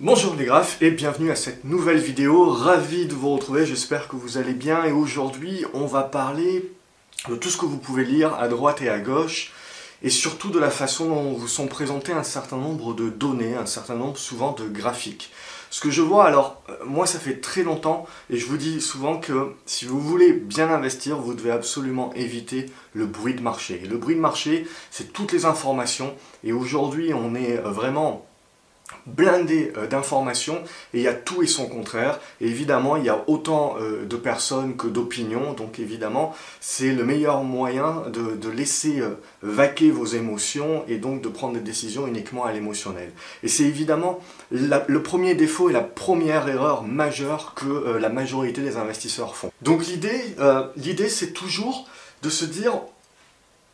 Bonjour les graphes et bienvenue à cette nouvelle vidéo, ravi de vous retrouver, j'espère que vous allez bien et aujourd'hui on va parler de tout ce que vous pouvez lire à droite et à gauche et surtout de la façon dont vous sont présentées un certain nombre de données, un certain nombre souvent de graphiques. Ce que je vois, alors euh, moi ça fait très longtemps et je vous dis souvent que si vous voulez bien investir, vous devez absolument éviter le bruit de marché. le bruit de marché, c'est toutes les informations et aujourd'hui on est vraiment blindé euh, d'informations et il y a tout et son contraire. Et évidemment, il y a autant euh, de personnes que d'opinions, donc évidemment, c'est le meilleur moyen de, laisser euh, vaquer vos émotions et donc de prendre des décisions uniquement à l'émotionnel. Et c'est évidemment le premier défaut et la première erreur majeure que la majorité des investisseurs font. Donc l'idée, l'idée c'est toujours de se dire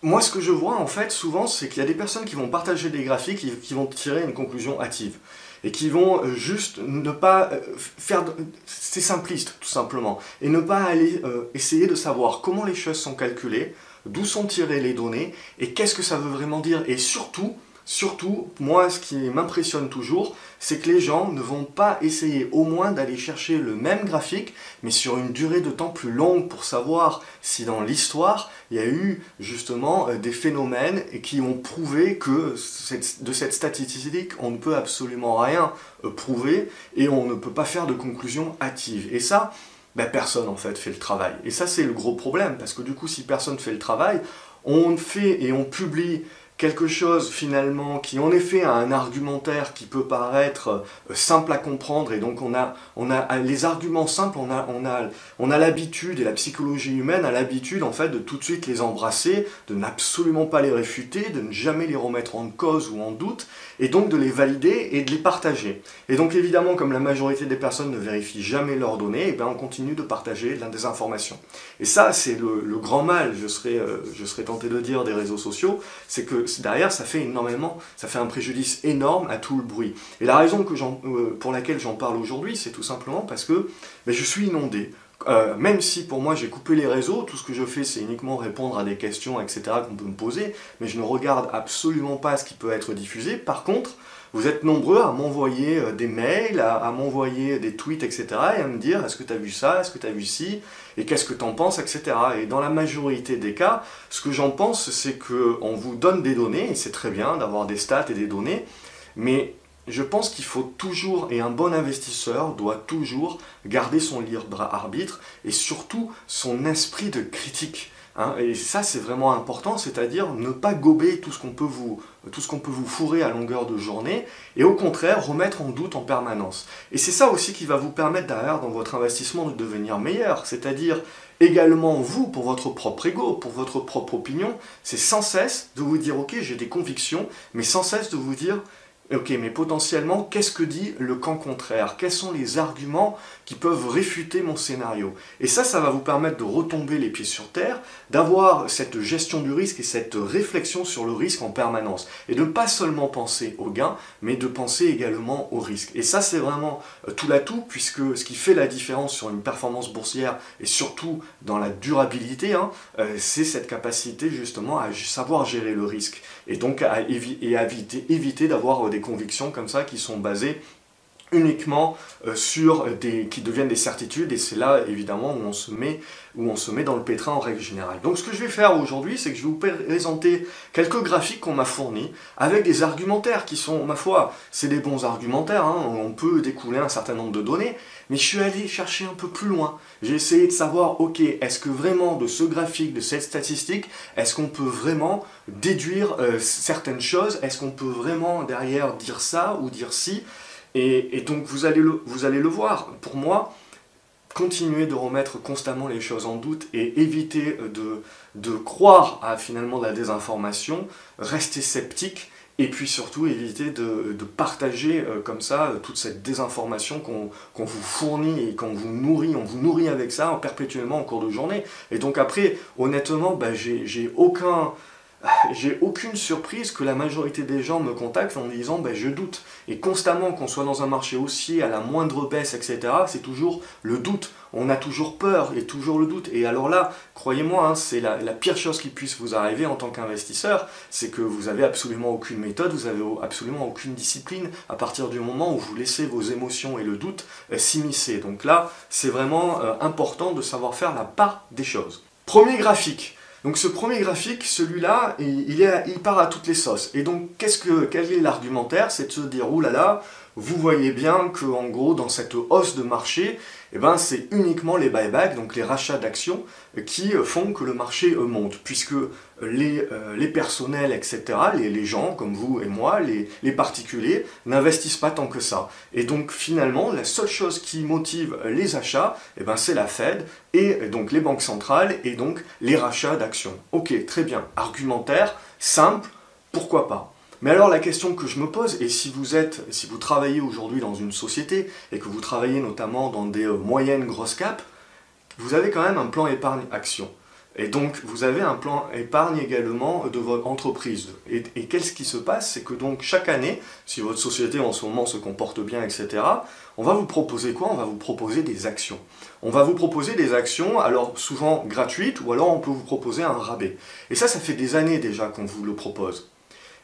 moi, ce que je vois, en fait, souvent, c'est qu'il y a des personnes qui vont partager des graphiques, qui, vont tirer une conclusion hâtive. Et qui vont euh, juste ne pas euh, faire... C'est simpliste, tout simplement. Et ne pas aller euh, essayer de savoir comment les choses sont calculées, d'où sont tirées les données, et qu'est-ce que ça veut vraiment dire. Et surtout, Surtout, moi, ce qui m'impressionne toujours, c'est que les gens ne vont pas essayer au moins d'aller chercher le même graphique, mais sur une durée de temps plus longue pour savoir si dans l'histoire, il y a eu justement euh, des phénomènes qui ont prouvé que de cette statistique, on ne peut absolument rien euh, prouver et on ne peut pas faire de conclusion hâtive. Et ça, ben, personne en fait fait le travail. Et ça, c'est le gros problème, parce que du coup, si personne fait le travail, on fait et on publie quelque chose finalement qui en effet a un argumentaire qui peut paraître euh, simple à comprendre et donc on a, on a les arguments simples, on a, on a, on a l'habitude et la psychologie humaine a l'habitude en fait de tout de suite les embrasser, de n'absolument pas les réfuter, de ne jamais les remettre en cause ou en doute et donc de les valider et de les partager. Et donc évidemment comme la majorité des personnes ne vérifient jamais leurs données, et eh bien on continue de partager de la désinformation. Et ça c'est le, grand mal, je serais, euh, je serais tenté de dire, des réseaux sociaux, c'est que derrière, ça fait énormément, ça fait un préjudice énorme à tout le bruit. Et la raison euh, pour laquelle j'en parle aujourd'hui, c'est tout simplement parce que ben, je suis inondé. Euh, même si pour moi j'ai coupé les réseaux, tout ce que je fais c'est uniquement répondre à des questions, etc. qu'on peut me poser, mais je ne regarde absolument pas ce qui peut être diffusé. Par contre, vous êtes nombreux à m'envoyer euh, des mails, à, m'envoyer des tweets, etc. et à me dire est-ce que tu as vu ça, est-ce que tu as vu ci, et qu'est-ce que tu en penses, etc. Et dans la majorité des cas, ce que j'en pense, c'est qu'on vous donne des données, et c'est très bien d'avoir des stats et des données, mais je pense qu'il faut toujours, et un bon investisseur doit toujours garder son libre arbitre et surtout son esprit de critique. Hein, et ça, c'est vraiment important, c'est-à-dire ne pas gober tout ce qu'on peut vous tout ce qu'on peut vous fourrer à longueur de journée, et au contraire remettre en doute en permanence. Et c'est ça aussi qui va vous permettre derrière dans votre investissement de devenir meilleur, c'est-à-dire également vous, pour votre propre ego, pour votre propre opinion, c'est sans cesse de vous dire ok j'ai des convictions, mais sans cesse de vous dire Ok, mais potentiellement, qu'est-ce que dit le camp contraire? Quels sont les arguments qui peuvent réfuter mon scénario? Et ça, ça va vous permettre de retomber les pieds sur terre, d'avoir cette gestion du risque et cette réflexion sur le risque en permanence. Et de ne pas seulement penser au gain, mais de penser également au risque. Et ça, c'est vraiment euh, tout l'atout, puisque ce qui fait la différence sur une performance boursière, et surtout dans la durabilité, hein, euh, c'est cette capacité justement à savoir gérer le risque. Et donc à, éviter, éviter d'avoir des convictions comme ça qui sont basées uniquement euh, sur des, qui deviennent des certitudes et c'est là évidemment où on se met où on se met dans le pétrin en règle générale. Donc ce que je vais faire aujourd'hui, c'est que je vais vous présenter quelques graphiques qu'on m'a fournis avec des argumentaires qui sont, ma foi, c'est des bons argumentaires, hein. on peut découler un certain nombre de données, mais je suis allé chercher un peu plus loin. J'ai essayé de savoir, ok, est-ce que vraiment de ce graphique, de cette statistique, est-ce qu'on peut vraiment déduire euh, certaines choses? Est-ce qu'on peut vraiment derrière dire ça ou dire ci? Et, donc vous allez, le, vous allez le voir. Pour moi, continuer de remettre constamment les choses en doute et éviter de, croire à finalement de la désinformation, rester sceptique et puis surtout éviter de, de partager euh, comme ça euh, toute cette désinformation qu'on vous fournit et qu'on vous nourrit, on vous nourrit avec ça perpétuellement en cours de journée. Et donc après, honnêtement, bah, j'ai aucun j'ai aucune surprise que la majorité des gens me contactent en me disant ben, je doute. Et constamment, qu'on soit dans un marché haussier, à la moindre baisse, etc., c'est toujours le doute. On a toujours peur et toujours le doute. Et alors là, croyez-moi, hein, c'est la, pire chose qui puisse vous arriver en tant qu'investisseur, c'est que vous avez absolument aucune méthode, vous avez absolument aucune discipline à partir du moment où vous laissez vos émotions et le doute euh, s'immiscer. Donc là, c'est vraiment euh, important de savoir faire la part des choses. Premier graphique. Donc ce premier graphique, celui-là, il, part à toutes les sauces. Et donc, qu'est-ce que, quel est l'argumentaire? C'est de se dire, oulala, vous voyez bien que en gros, dans cette hausse de marché, eh ben, c'est uniquement les buybacks, donc les rachats d'actions, qui font que le marché monte, puisque les, euh, personnels, etc., les, les, gens comme vous et moi, les, les particuliers, n'investissent pas tant que ça. Et donc finalement, la seule chose qui motive les achats, eh ben, c'est la Fed, et donc les banques centrales, et donc les rachats d'actions. Ok, très bien, argumentaire, simple, pourquoi pas mais alors la question que je me pose, et si vous êtes, si vous travaillez aujourd'hui dans une société et que vous travaillez notamment dans des euh, moyennes grosses caps, vous avez quand même un plan épargne action. Et donc vous avez un plan épargne également de votre entreprise. Et, qu'est-ce qui se passe? C'est que donc chaque année, si votre société en ce moment se comporte bien, etc., on va vous proposer quoi? On va vous proposer des actions. On va vous proposer des actions, alors souvent gratuites, ou alors on peut vous proposer un rabais. Et ça, ça fait des années déjà qu'on vous le propose.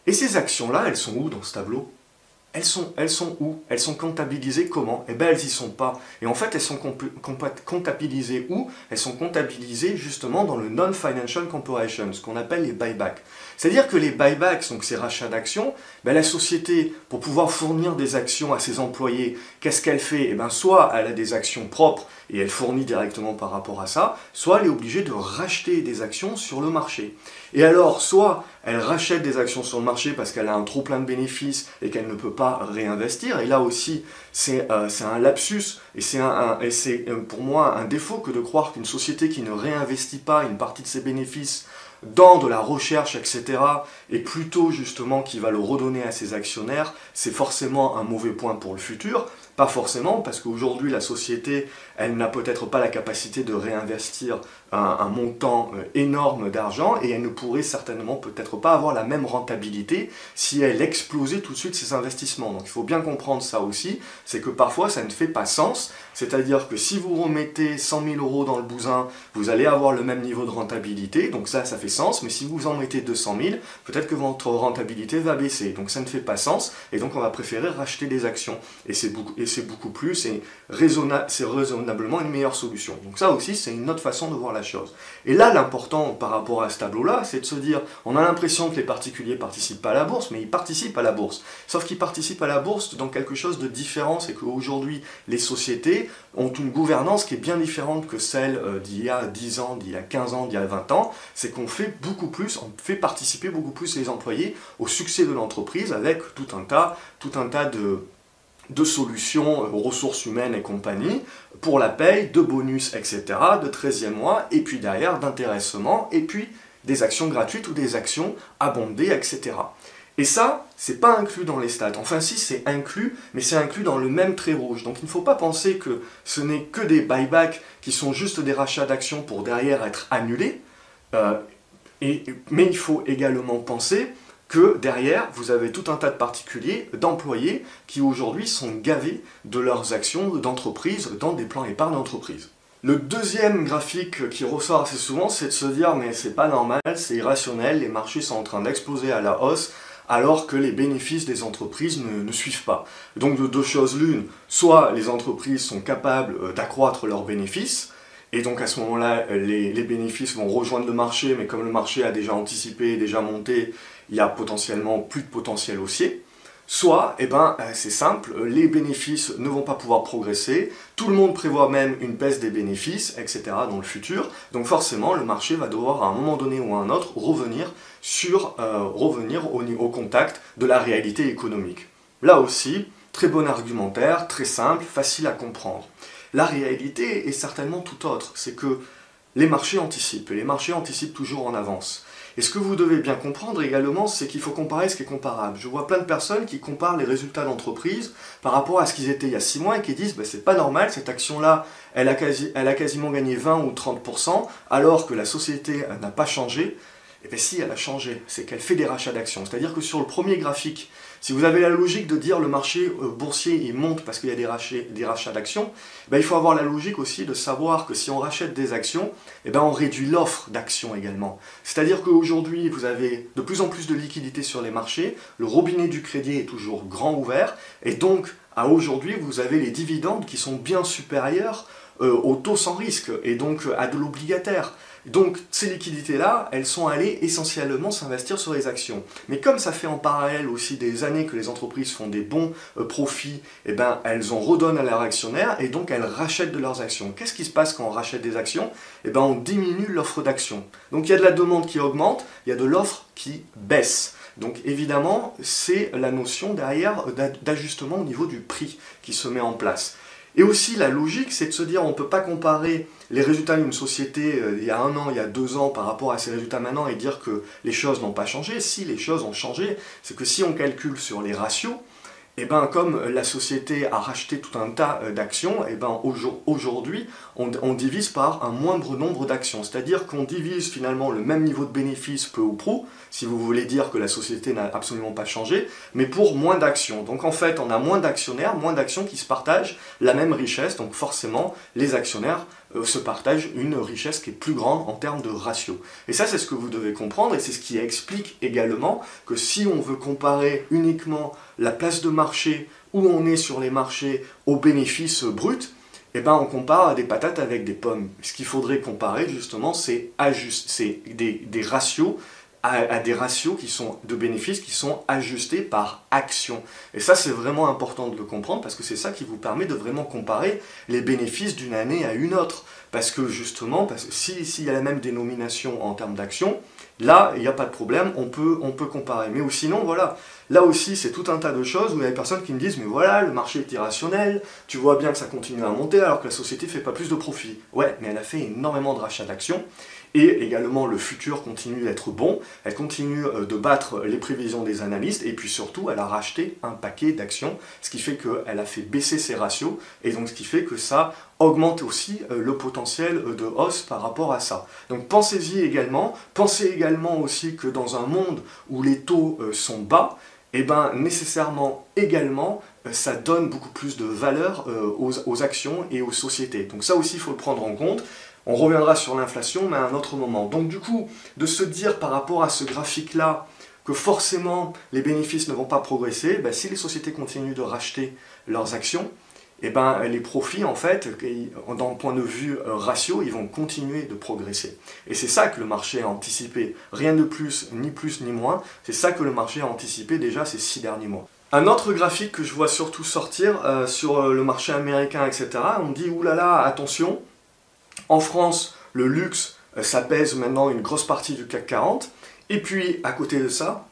Et ces actions-là, elles sont où dans ce tableau? Elles sont, elles sont où? Elles sont comptabilisées comment? Eh bien, elles n'y sont pas. Et en fait, elles sont comptabilisées où? Elles sont comptabilisées justement dans le Non-Financial Corporation, ce qu'on appelle les buybacks. C'est-à-dire que les buybacks, donc ces rachats d'actions, ben la société, pour pouvoir fournir des actions à ses employés, qu'est-ce qu'elle fait? Eh bien, soit elle a des actions propres et elle fournit directement par rapport à ça, soit elle est obligée de racheter des actions sur le marché. Et alors, soit elle rachète des actions sur le marché parce qu'elle a un trop plein de bénéfices et qu'elle ne peut pas réinvestir, et là aussi, c'est euh, un lapsus, et c'est euh, pour moi un défaut que de croire qu'une société qui ne réinvestit pas une partie de ses bénéfices dans de la recherche, etc., et plutôt justement qui va le redonner à ses actionnaires, c'est forcément un mauvais point pour le futur. Pas forcément, parce qu'aujourd'hui la société, elle n'a peut-être pas la capacité de réinvestir un, montant euh, énorme d'argent et elle ne pourrait certainement peut-être pas avoir la même rentabilité si elle explosait tout de suite ses investissements. Donc il faut bien comprendre ça aussi, c'est que parfois ça ne fait pas sens, c'est-à-dire que si vous remettez 100 000 euros dans le bousin, vous allez avoir le même niveau de rentabilité, donc ça, ça fait sens, mais si vous en mettez 200 000, peut-être que votre rentabilité va baisser, donc ça ne fait pas sens, et donc on va préférer racheter des actions. Et c'est beaucoup, c'est beaucoup plus, c'est raisonnablement une meilleure solution. Donc ça aussi, c'est une autre façon de voir la chose. Et là, l'important par rapport à ce tableau-là, c'est de se dire, on a l'impression que les particuliers participent pas à la bourse, mais ils participent à la bourse. Sauf qu'ils participent à la bourse dans quelque chose de différent, c'est qu'aujourd'hui, les sociétés ont une gouvernance qui est bien différente que celle euh, d'il y a 10 ans, d'il y a 15 ans, d'il y a 20 ans. C'est qu'on fait beaucoup plus, on fait participer beaucoup plus les employés au succès de l'entreprise avec tout un tas, tout un tas de de solutions aux ressources humaines et compagnie, pour la paye, de bonus, etc., de 13e mois, et puis derrière d'intéressement, et puis des actions gratuites ou des actions abondées, etc. Et ça, c'est pas inclus dans les stats. Enfin si, c'est inclus, mais c'est inclus dans le même trait rouge. Donc il ne faut pas penser que ce n'est que des buybacks qui sont juste des rachats d'actions pour derrière être annulés. Euh, et, mais il faut également penser que derrière, vous avez tout un tas de particuliers, d'employés, qui aujourd'hui sont gavés de leurs actions d'entreprise dans des plans épargne d'entreprise. Le deuxième graphique qui ressort assez souvent, c'est de se dire mais c'est pas normal, c'est irrationnel, les marchés sont en train d'exploser à la hausse, alors que les bénéfices des entreprises ne, suivent pas. Donc de deux choses l'une, soit les entreprises sont capables euh, d'accroître leurs bénéfices, et donc à ce moment-là, les, bénéfices vont rejoindre le marché, mais comme le marché a déjà anticipé, déjà monté, il y a potentiellement plus de potentiel haussier. Soit, eh ben, euh, c'est simple, les bénéfices ne vont pas pouvoir progresser, tout le monde prévoit même une baisse des bénéfices, etc. dans le futur. Donc forcément, le marché va devoir à un moment donné ou à un autre revenir, sur, euh, revenir au, au contact de la réalité économique. Là aussi, très bon argumentaire, très simple, facile à comprendre. La réalité est certainement tout autre. C'est que les marchés anticipent, et les marchés anticipent toujours en avance. Et ce que vous devez bien comprendre également, c'est qu'il faut comparer ce qui est comparable. Je vois plein de personnes qui comparent les résultats d'entreprise par rapport à ce qu'ils étaient il y a 6 mois et qui disent bah, c'est pas normal, cette action-là, elle, elle, a quasiment gagné 20 ou 30%, alors que la société n'a pas changé. Et bien si, elle a changé, c'est qu'elle fait des rachats d'actions. C'est-à-dire que sur le premier graphique, si vous avez la logique de dire le marché euh, boursier il monte parce qu'il y a des rachats, d'actions, ben, il faut avoir la logique aussi de savoir que si on rachète des actions, eh ben, on réduit l'offre d'actions également. C'est-à-dire qu'aujourd'hui, vous avez de plus en plus de liquidités sur les marchés, le robinet du crédit est toujours grand ouvert, et donc à aujourd'hui, vous avez les dividendes qui sont bien supérieurs euh, au taux sans risque, et donc à de l'obligataire. Donc ces liquidités-là, elles sont allées essentiellement s'investir sur les actions. Mais comme ça fait en parallèle aussi des années que les entreprises font des bons euh, profits, eh ben, elles en redonnent à leurs actionnaires et donc elles rachètent de leurs actions. Qu'est-ce qui se passe quand on rachète des actions? Eh ben, On diminue l'offre d'actions. Donc il y a de la demande qui augmente, il y a de l'offre qui baisse. Donc évidemment, c'est la notion derrière d'ajustement au niveau du prix qui se met en place. Et aussi, la logique, c'est de se dire, on ne peut pas comparer les résultats d'une société euh, il y a un an, il y a deux ans par rapport à ces résultats maintenant et dire que les choses n'ont pas changé. Si les choses ont changé, c'est que si on calcule sur les ratios, et eh ben, comme la société a racheté tout un tas euh, d'actions, et eh ben, aujourd'hui, on, divise par un moindre nombre d'actions. C'est-à-dire qu'on divise finalement le même niveau de bénéfice peu ou prou, si vous voulez dire que la société n'a absolument pas changé, mais pour moins d'actions. Donc en fait, on a moins d'actionnaires, moins d'actions qui se partagent la même richesse, donc forcément, les actionnaires euh, se partagent une richesse qui est plus grande en termes de ratio. Et ça, c'est ce que vous devez comprendre, et c'est ce qui explique également que si on veut comparer uniquement la place de marché où on est sur les marchés aux bénéfices bruts, eh ben on compare des patates avec des pommes. Ce qu'il faudrait comparer justement, c'est des, ratios à, des ratios qui sont de bénéfices qui sont ajustés par action. Et ça, c'est vraiment important de le comprendre parce que c'est ça qui vous permet de vraiment comparer les bénéfices d'une année à une autre. Parce que justement, parce que s'il si y a la même dénomination en termes d'action, là, il n'y a pas de problème, on peut, on peut comparer. Mais sinon, voilà, là aussi, c'est tout un tas de choses où il y a des personnes qui me disent, mais voilà, le marché est irrationnel, tu vois bien que ça continue à monter alors que la société ne fait pas plus de profit. Ouais, mais elle a fait énormément de rachats d'actions et également le futur continue d'être bon, elle continue euh, de battre les prévisions des analystes, et puis surtout, elle a racheté un paquet d'actions, ce qui fait qu'elle a fait baisser ses ratios, et donc ce qui fait que ça augmente aussi euh, le potentiel de hausse par rapport à ça. Donc pensez-y également, pensez également aussi que dans un monde où les taux euh, sont bas, eh ben nécessairement également ça donne beaucoup plus de valeur aux, aux, actions et aux sociétés. Donc ça aussi il faut le prendre en compte. On reviendra sur l'inflation, mais à un autre moment. Donc du coup, de se dire par rapport à ce graphique-là que forcément les bénéfices ne vont pas progresser, ben, si les sociétés continuent de racheter leurs actions, eh ben, les profits, en fait, d'un point de vue euh, ratio, ils vont continuer de progresser. Et c'est ça que le marché a anticipé. Rien de plus, ni plus, ni moins. C'est ça que le marché a anticipé déjà ces six derniers mois. Un autre graphique que je vois surtout sortir euh, sur euh, le marché américain, etc., on dit, oulala, attention, en France, le luxe, euh, ça pèse maintenant une grosse partie du CAC 40. Et puis, à côté de ça,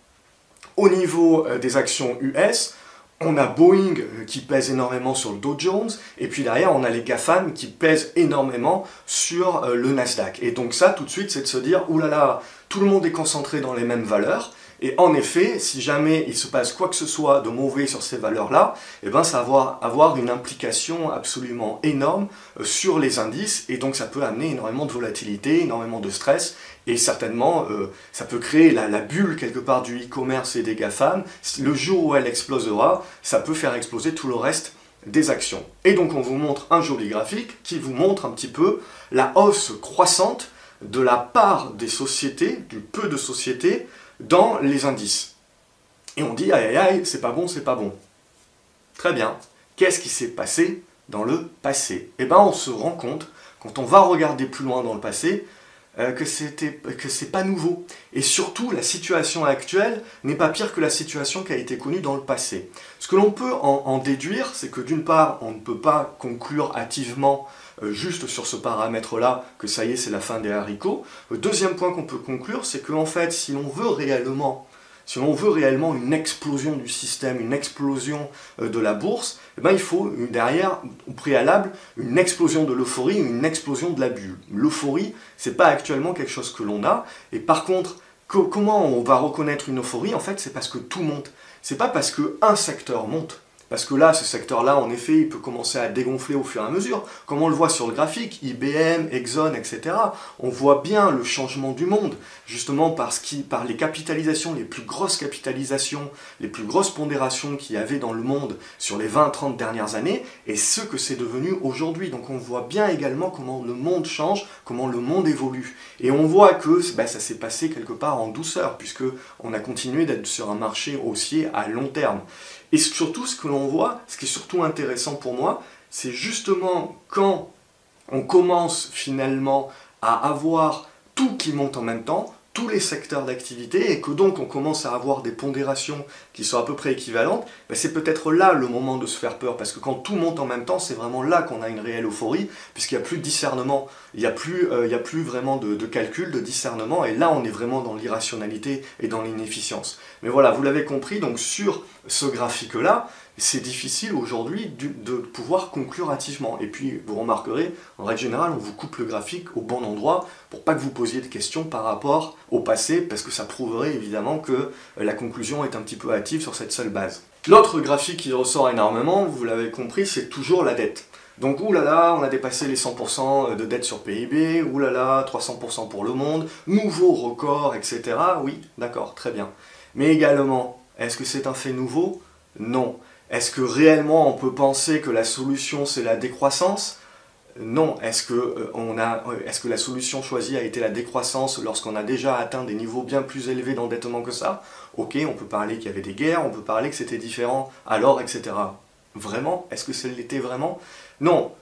au niveau euh, des actions US, on a Boeing euh, qui pèse énormément sur le Dow Jones, et puis derrière on a les GAFAM qui pèsent énormément sur le Nasdaq. Et donc ça, tout de suite, c'est de se dire, oulala, tout le monde est concentré dans les mêmes valeurs, et en effet, si jamais il se passe quoi que ce soit de mauvais sur ces valeurs-là, eh ben, ça va avoir une implication absolument énorme euh, sur les indices et donc ça peut amener énormément de volatilité, énormément de stress et certainement euh, ça peut créer la, bulle quelque part du e-commerce et des GAFAM. Le jour où elle explosera, ça peut faire exploser tout le reste des actions. Et donc on vous montre un joli graphique qui vous montre un petit peu la hausse croissante de la part des sociétés, du peu de sociétés, dans les indices. Et on dit, aïe aïe aïe, c'est pas bon, c'est pas bon. Très bien. Qu'est-ce qui s'est passé dans le passé? Eh bien, on se rend compte, quand on va regarder plus loin dans le passé, euh, que c'est pas nouveau. Et surtout, la situation actuelle n'est pas pire que la situation qui a été connue dans le passé. Ce que l'on peut en déduire, c'est que d'une part, on ne peut pas conclure hâtivement euh, juste sur ce paramètre-là que ça y est, c'est la fin des haricots. Le deuxième point qu'on peut conclure, c'est qu'en fait, si l'on veut réellement si l'on veut réellement une explosion du système, une explosion euh, de la bourse, eh ben, il faut derrière, au préalable, une explosion de l'euphorie, une explosion de la bulle. L'euphorie, c'est pas actuellement quelque chose que l'on a. Et par contre, comment on va reconnaître une euphorie? En fait, c'est parce que tout monte. C'est pas parce qu'un secteur monte Parce que là, ce secteur-là, en effet, il peut commencer à dégonfler au fur et à mesure. Comme on le voit sur le graphique, IBM, Exxon, etc. On voit bien le changement du monde, justement parce qu par les capitalisations, les plus grosses capitalisations, les plus grosses pondérations qu'il y avait dans le monde sur les 20-30 dernières années, et ce que c'est devenu aujourd'hui. Donc on voit bien également comment le monde change, comment le monde évolue. Et on voit que bah, ça s'est passé quelque part en douceur, puisque on a continué d'être sur un marché haussier à long terme. Et surtout, ce que l'on voit, ce qui est surtout intéressant pour moi, c'est justement quand on commence finalement à avoir tout qui monte en même temps, tous les secteurs d'activité et que donc on commence à avoir des pondérations qui sont à peu près équivalentes, ben c'est peut-être là le moment de se faire peur parce que quand tout monte en même temps, c'est vraiment là qu'on a une réelle euphorie puisqu'il n'y a plus de discernement, il n'y a, plus, euh, y a plus vraiment de, de, calcul, de discernement et là on est vraiment dans l'irrationalité et dans l'inefficience. Mais voilà, vous l'avez compris, donc sur ce graphique-là, c'est difficile aujourd'hui de pouvoir conclure hâtivement. Et puis, vous remarquerez, en règle générale, on vous coupe le graphique au bon endroit pour pas que vous posiez de questions par rapport au passé, parce que ça prouverait évidemment que la conclusion est un petit peu hâtive sur cette seule base. L'autre graphique qui ressort énormément, vous l'avez compris, c'est toujours la dette. Donc, oulala, on a dépassé les 100% de dette sur PIB, oulala, 300% pour le monde, nouveau record, etc. Oui, d'accord, très bien. Mais également, est-ce que c'est un fait nouveau? Non. Est-ce que réellement on peut penser que la solution c'est la décroissance? Non. Est-ce que, euh, euh, est que la solution choisie a été la décroissance lorsqu'on a déjà atteint des niveaux bien plus élevés d'endettement que ça? Ok, on peut parler qu'il y avait des guerres, on peut parler que c'était différent alors, etc. Vraiment? Est-ce que ça l'était vraiment? Non.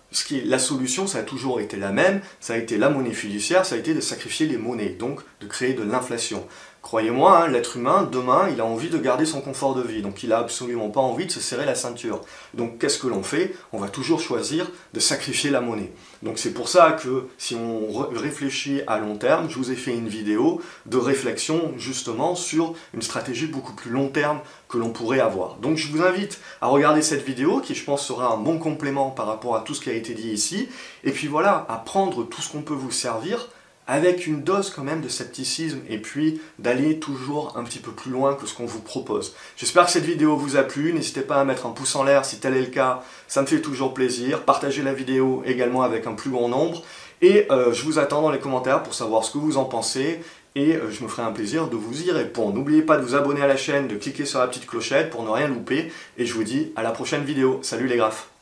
La solution, ça a toujours été la même, ça a été la monnaie fiduciaire, ça a été de sacrifier les monnaies, donc de créer de l'inflation. Croyez-moi, hein, l'être humain, demain, il a envie de garder son confort de vie, donc il n'a absolument pas envie de se serrer la ceinture. Donc qu'est-ce que l'on fait? On va toujours choisir de sacrifier la monnaie. Donc c'est pour ça que si on réfléchit à long terme, je vous ai fait une vidéo de réflexion justement sur une stratégie beaucoup plus long terme que l'on pourrait avoir. Donc je vous invite à regarder cette vidéo qui je pense sera un bon complément par rapport à tout ce qui a été dit ici, et puis voilà, à prendre tout ce qu'on peut vous servir avec une dose quand même de scepticisme et puis d'aller toujours un petit peu plus loin que ce qu'on vous propose. J'espère que cette vidéo vous a plu, n'hésitez pas à mettre un pouce en l'air si tel est le cas, ça me fait toujours plaisir. Partagez la vidéo également avec un plus grand nombre et euh, je vous attends dans les commentaires pour savoir ce que vous en pensez et euh, je me ferai un plaisir de vous y répondre. N'oubliez pas de vous abonner à la chaîne, de cliquer sur la petite clochette pour ne rien louper et je vous dis à la prochaine vidéo. Salut les graphes